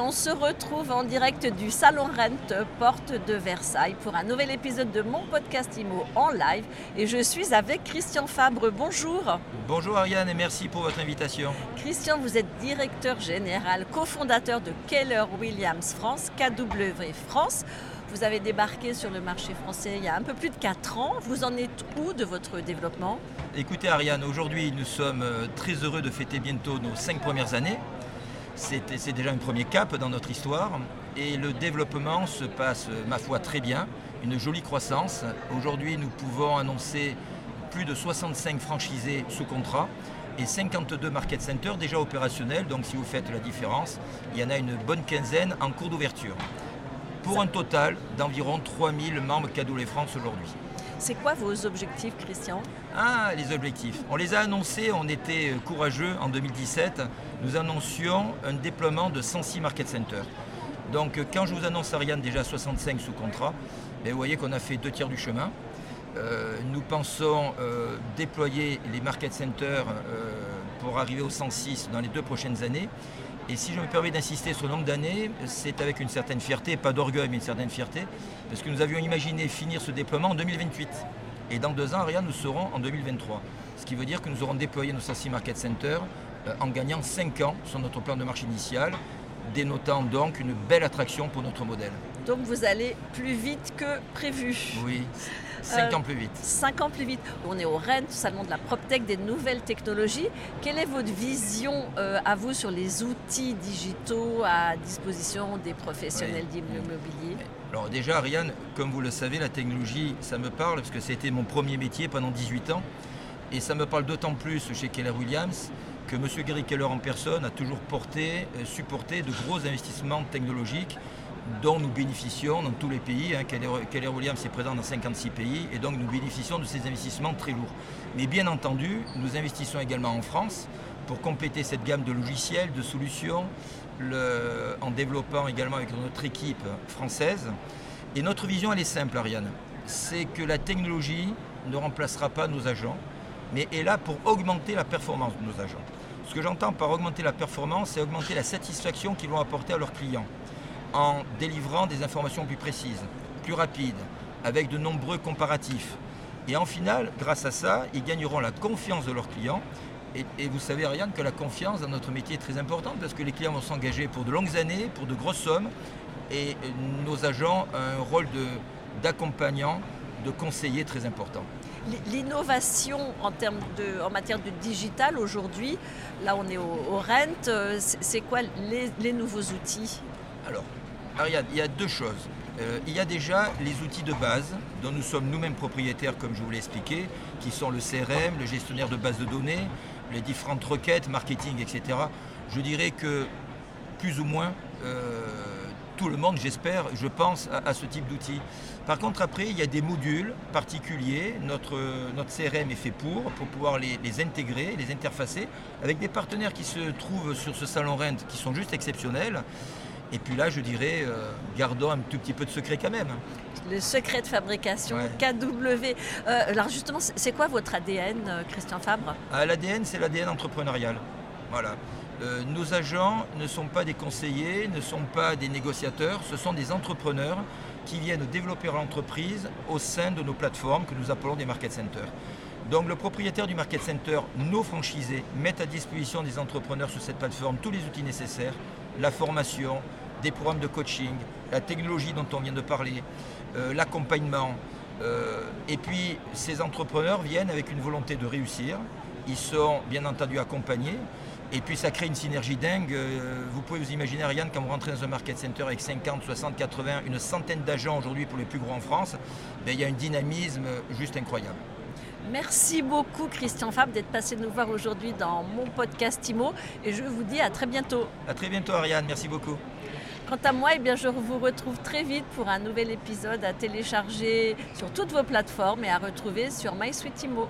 on se retrouve en direct du Salon Rent, porte de Versailles, pour un nouvel épisode de mon podcast IMO en live. Et je suis avec Christian Fabre. Bonjour. Bonjour Ariane et merci pour votre invitation. Christian, vous êtes directeur général, cofondateur de Keller Williams France, KW France. Vous avez débarqué sur le marché français il y a un peu plus de 4 ans. Vous en êtes où de votre développement? Écoutez Ariane, aujourd'hui nous sommes euh, très heureux de fêter bientôt nos 5 premières années. C'est déjà un premier cap dans notre histoire et le développement se passe, ma foi, très bien. Une jolie croissance. Aujourd'hui, nous pouvons annoncer plus de 65 franchisés sous contrat et 52 market centers déjà opérationnels. Donc si vous faites la différence, il y en a une bonne quinzaine en cours d'ouverture. Pour un total d'environ 3000 membres Cadeau Les France aujourd'hui. C'est quoi vos objectifs, Christian Ah, les objectifs. On les a annoncés, on était courageux en 2017. Nous annoncions un déploiement de 106 market centers. Donc quand je vous annonce Ariane déjà 65 sous contrat, ben, vous voyez qu'on a fait deux tiers du chemin. Euh, nous pensons euh, déployer les market centers euh, pour arriver aux 106 dans les deux prochaines années. Et si je me permets d'insister sur le nombre d'années, c'est avec une certaine fierté, pas d'orgueil, mais une certaine fierté, parce que nous avions imaginé finir ce déploiement en 2028. Et dans deux ans, rien, nous serons en 2023. Ce qui veut dire que nous aurons déployé nos 106 Market Center euh, en gagnant 5 ans sur notre plan de marche initial, dénotant donc une belle attraction pour notre modèle. Donc vous allez plus vite que prévu. Oui. 5 ans plus vite. 5 ans plus vite. On est au Rennes, salon de la PropTech, des nouvelles technologies. Quelle est votre vision euh, à vous sur les outils digitaux à disposition des professionnels d'immobilier Alors déjà, Ariane, comme vous le savez, la technologie, ça me parle parce que c'était mon premier métier pendant 18 ans. Et ça me parle d'autant plus chez Keller Williams que M. Gary Keller en personne a toujours porté, euh, supporté de gros investissements technologiques dont nous bénéficions dans tous les pays. Hein. Keller, Williams est présent dans 56 pays et donc nous bénéficions de ces investissements très lourds. Mais bien entendu, nous investissons également en France pour compléter cette gamme de logiciels, de solutions, en développant également avec notre équipe française. Et notre vision, elle est simple, Ariane. C'est que la technologie ne remplacera pas nos agents, mais est là pour augmenter la performance de nos agents. Ce que j'entends par augmenter la performance, c'est augmenter la satisfaction qu'ils vont apporter à leurs clients en délivrant des informations plus précises, plus rapides, avec de nombreux comparatifs. Et en final, grâce à ça, ils gagneront la confiance de leurs clients. Et, vous savez, Ariane, que la confiance dans notre métier est très importante parce que les clients vont s'engager pour de longues années, pour de grosses sommes. Et nos agents ont un rôle d'accompagnant, de, conseiller très important. L'innovation en, en matière de digital aujourd'hui, là on est au, rent, euh, c'est quoi les nouveaux outils? Alors, Ariane, il y a deux choses. Euh, il y a déjà les outils de base dont nous sommes nous-mêmes propriétaires, comme je vous l'ai expliqué, qui sont le CRM, le gestionnaire de base de données, les différentes requêtes, marketing, etc. Je dirais que plus ou moins euh, tout le monde, j'espère, je pense à, ce type d'outils. Par contre, après, il y a des modules particuliers. Notre, CRM est fait pour, pour pouvoir les, les, intégrer, les interfacer, avec des partenaires qui se trouvent sur ce salon Rent qui sont juste exceptionnels. Et puis là, je dirais, euh, gardons un tout petit peu de secret quand même. Le secret de fabrication, KW. Euh, alors justement, c'est quoi votre ADN, euh, Christian Fabre? Ah, L'ADN, c'est l'ADN entrepreneurial. Voilà. nos agents ne sont pas des conseillers, ne sont pas des négociateurs, ce sont des entrepreneurs qui viennent développer l'entreprise au sein de nos plateformes que nous appelons des market centers. Donc le propriétaire du market center, nos franchisés, met à disposition des entrepreneurs sur cette plateforme tous les outils nécessaires, la formation, des programmes de coaching, la technologie dont on vient de parler, euh, l'accompagnement. Euh, et puis ces entrepreneurs viennent avec une volonté de réussir. Ils sont bien entendu accompagnés. Et puis ça crée une synergie dingue. Euh, vous pouvez vous imaginer, Ariane, quand vous rentrez dans un market center avec 50, 60, 80, une centaine d'agents aujourd'hui pour les plus gros en France, ben, il y a un dynamisme juste incroyable. Merci beaucoup Christian Fab d'être passé nous voir aujourd'hui dans mon podcast IMO et je vous dis à très bientôt. À très bientôt Ariane, merci beaucoup. Quant à moi, eh bien, je vous retrouve très vite pour un nouvel épisode à télécharger sur toutes vos plateformes et à retrouver sur MySuite IMO.